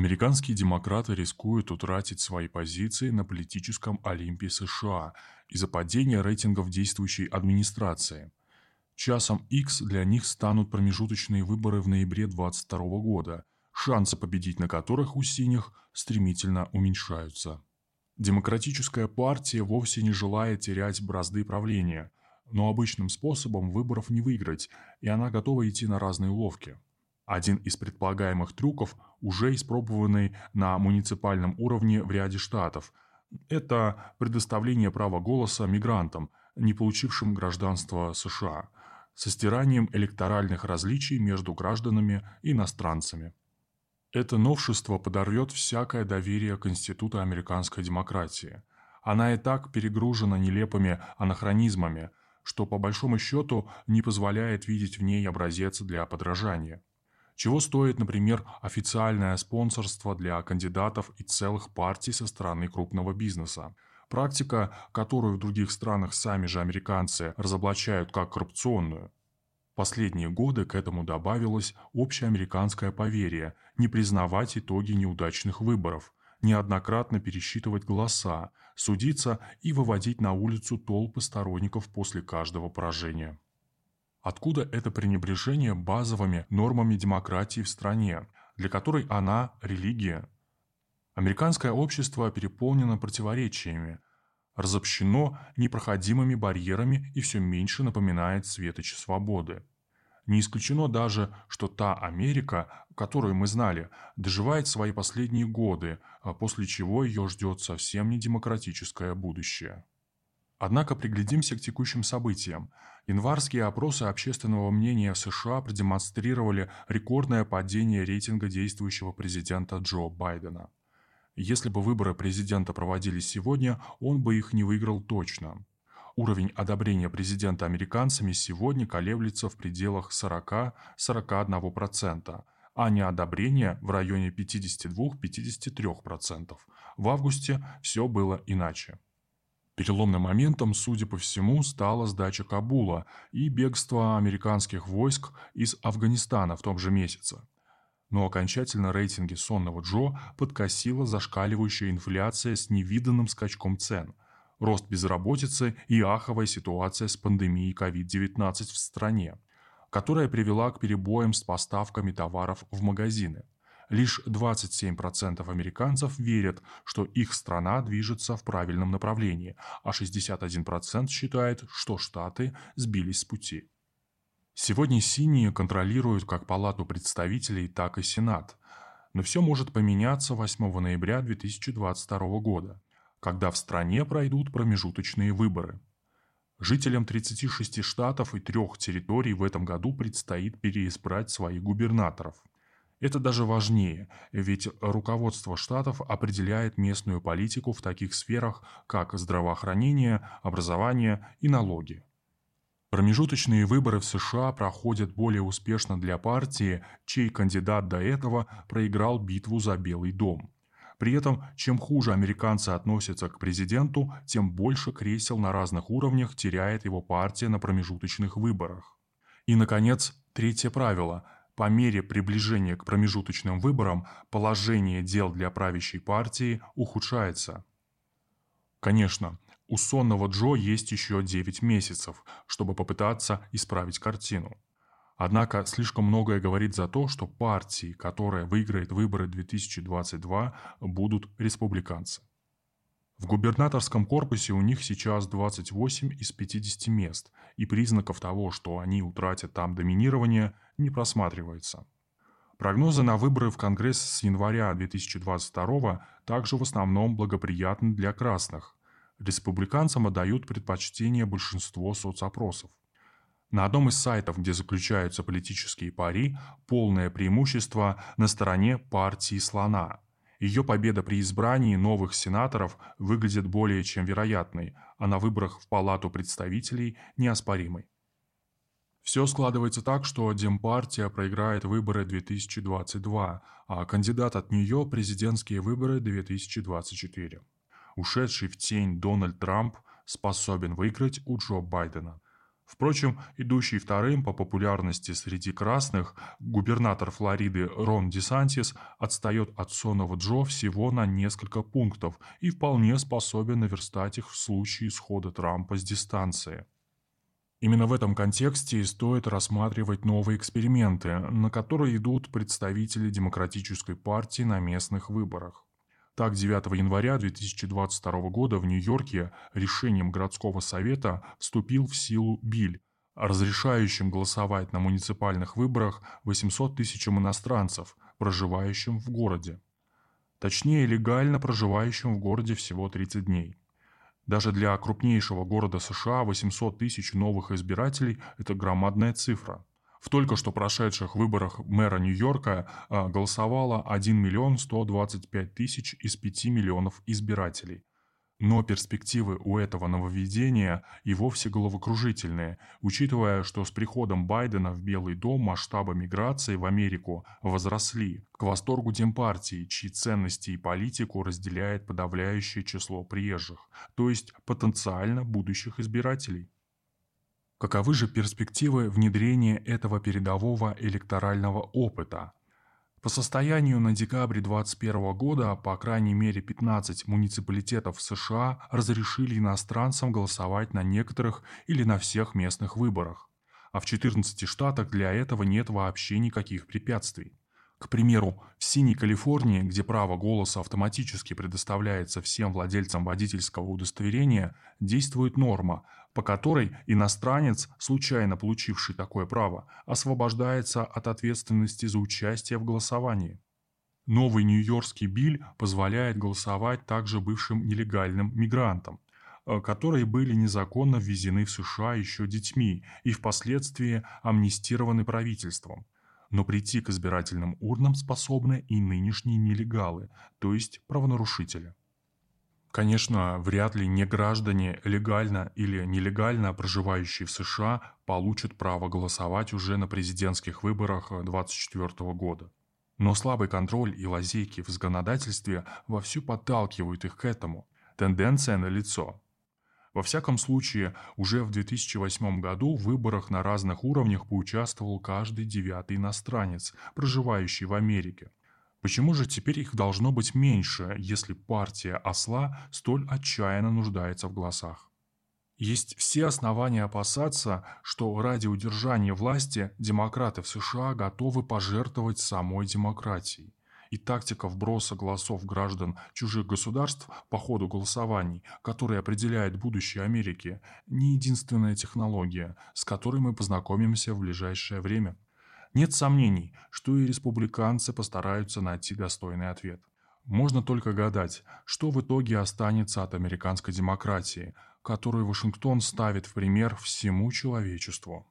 Американские демократы рискуют утратить свои позиции на политическом Олимпе США из-за падения рейтингов действующей администрации. Часом X для них станут промежуточные выборы в ноябре 2022 года, шансы победить на которых у синих стремительно уменьшаются. Демократическая партия вовсе не желает терять бразды правления, но обычным способом выборов не выиграть, и она готова идти на разные уловки. Один из предполагаемых трюков, уже испробованный на муниципальном уровне в ряде штатов, это предоставление права голоса мигрантам, не получившим гражданство США, со стиранием электоральных различий между гражданами и иностранцами. Это новшество подорвет всякое доверие к институту американской демократии. Она и так перегружена нелепыми анахронизмами, что по большому счету не позволяет видеть в ней образец для подражания. Чего стоит, например, официальное спонсорство для кандидатов и целых партий со стороны крупного бизнеса. Практика, которую в других странах сами же американцы разоблачают как коррупционную. Последние годы к этому добавилось общеамериканское поверье не признавать итоги неудачных выборов, неоднократно пересчитывать голоса, судиться и выводить на улицу толпы сторонников после каждого поражения. Откуда это пренебрежение базовыми нормами демократии в стране, для которой она – религия? Американское общество переполнено противоречиями, разобщено непроходимыми барьерами и все меньше напоминает светоч свободы. Не исключено даже, что та Америка, которую мы знали, доживает свои последние годы, а после чего ее ждет совсем не демократическое будущее. Однако приглядимся к текущим событиям. Январские опросы общественного мнения США продемонстрировали рекордное падение рейтинга действующего президента Джо Байдена. Если бы выборы президента проводились сегодня, он бы их не выиграл точно. Уровень одобрения президента американцами сегодня колеблется в пределах 40-41%, а неодобрение в районе 52-53%. В августе все было иначе. Переломным моментом, судя по всему, стала сдача Кабула и бегство американских войск из Афганистана в том же месяце. Но окончательно рейтинги сонного Джо подкосила зашкаливающая инфляция с невиданным скачком цен, рост безработицы и аховая ситуация с пандемией COVID-19 в стране, которая привела к перебоям с поставками товаров в магазины – Лишь 27% американцев верят, что их страна движется в правильном направлении, а 61% считает, что Штаты сбились с пути. Сегодня синие контролируют как Палату представителей, так и Сенат. Но все может поменяться 8 ноября 2022 года, когда в стране пройдут промежуточные выборы. Жителям 36 штатов и трех территорий в этом году предстоит переизбрать своих губернаторов – это даже важнее, ведь руководство штатов определяет местную политику в таких сферах, как здравоохранение, образование и налоги. Промежуточные выборы в США проходят более успешно для партии, чей кандидат до этого проиграл битву за Белый дом. При этом, чем хуже американцы относятся к президенту, тем больше кресел на разных уровнях теряет его партия на промежуточных выборах. И, наконец, третье правило – по мере приближения к промежуточным выборам положение дел для правящей партии ухудшается. Конечно, у сонного Джо есть еще 9 месяцев, чтобы попытаться исправить картину. Однако слишком многое говорит за то, что партии, которая выиграет выборы 2022, будут республиканцы. В губернаторском корпусе у них сейчас 28 из 50 мест, и признаков того, что они утратят там доминирование, не просматривается. Прогнозы на выборы в Конгресс с января 2022 также в основном благоприятны для красных. Республиканцам отдают предпочтение большинство соцопросов. На одном из сайтов, где заключаются политические пари, полное преимущество на стороне партии слона – ее победа при избрании новых сенаторов выглядит более чем вероятной, а на выборах в Палату представителей неоспоримой. Все складывается так, что Демпартия проиграет выборы 2022, а кандидат от нее – президентские выборы 2024. Ушедший в тень Дональд Трамп способен выиграть у Джо Байдена. Впрочем, идущий вторым по популярности среди красных, губернатор Флориды Рон Десантис отстает от сонного Джо всего на несколько пунктов и вполне способен наверстать их в случае исхода Трампа с дистанции. Именно в этом контексте стоит рассматривать новые эксперименты, на которые идут представители Демократической партии на местных выборах. Так, 9 января 2022 года в Нью-Йорке решением городского совета вступил в силу Биль, разрешающим голосовать на муниципальных выборах 800 тысячам иностранцев, проживающим в городе. Точнее, легально проживающим в городе всего 30 дней. Даже для крупнейшего города США 800 тысяч новых избирателей – это громадная цифра – в только что прошедших выборах мэра Нью-Йорка а, голосовало 1 миллион 125 тысяч из 5 миллионов избирателей. Но перспективы у этого нововведения и вовсе головокружительные, учитывая, что с приходом Байдена в Белый дом масштабы миграции в Америку возросли к восторгу Демпартии, чьи ценности и политику разделяет подавляющее число приезжих, то есть потенциально будущих избирателей. Каковы же перспективы внедрения этого передового электорального опыта? По состоянию на декабрь 2021 года, по крайней мере 15 муниципалитетов США разрешили иностранцам голосовать на некоторых или на всех местных выборах. А в 14 штатах для этого нет вообще никаких препятствий. К примеру, в Синей Калифорнии, где право голоса автоматически предоставляется всем владельцам водительского удостоверения, действует норма, по которой иностранец, случайно получивший такое право, освобождается от ответственности за участие в голосовании. Новый нью-йоркский биль позволяет голосовать также бывшим нелегальным мигрантам, э, которые были незаконно ввезены в США еще детьми и впоследствии амнистированы правительством – но прийти к избирательным урнам способны и нынешние нелегалы, то есть правонарушители. Конечно, вряд ли не граждане, легально или нелегально проживающие в США, получат право голосовать уже на президентских выборах 2024 года. Но слабый контроль и лазейки в законодательстве вовсю подталкивают их к этому. Тенденция налицо. Во всяком случае, уже в 2008 году в выборах на разных уровнях поучаствовал каждый девятый иностранец, проживающий в Америке. Почему же теперь их должно быть меньше, если партия осла столь отчаянно нуждается в голосах? Есть все основания опасаться, что ради удержания власти демократы в США готовы пожертвовать самой демократией и тактика вброса голосов граждан чужих государств по ходу голосований, которые определяет будущее Америки, не единственная технология, с которой мы познакомимся в ближайшее время. Нет сомнений, что и республиканцы постараются найти достойный ответ. Можно только гадать, что в итоге останется от американской демократии, которую Вашингтон ставит в пример всему человечеству.